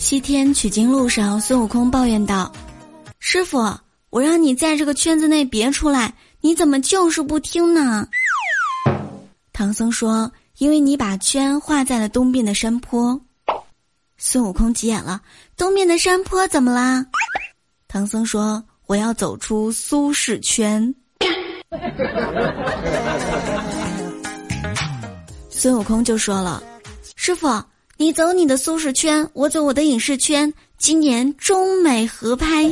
西天取经路上，孙悟空抱怨道：“师傅，我让你在这个圈子内别出来，你怎么就是不听呢？”唐僧说：“因为你把圈画在了东边的山坡。”孙悟空急眼了：“东边的山坡怎么啦？”唐僧说：“我要走出苏轼圈。” 孙悟空就说了：“师傅，你走你的苏轼圈，我走我的影视圈，今年中美合拍。”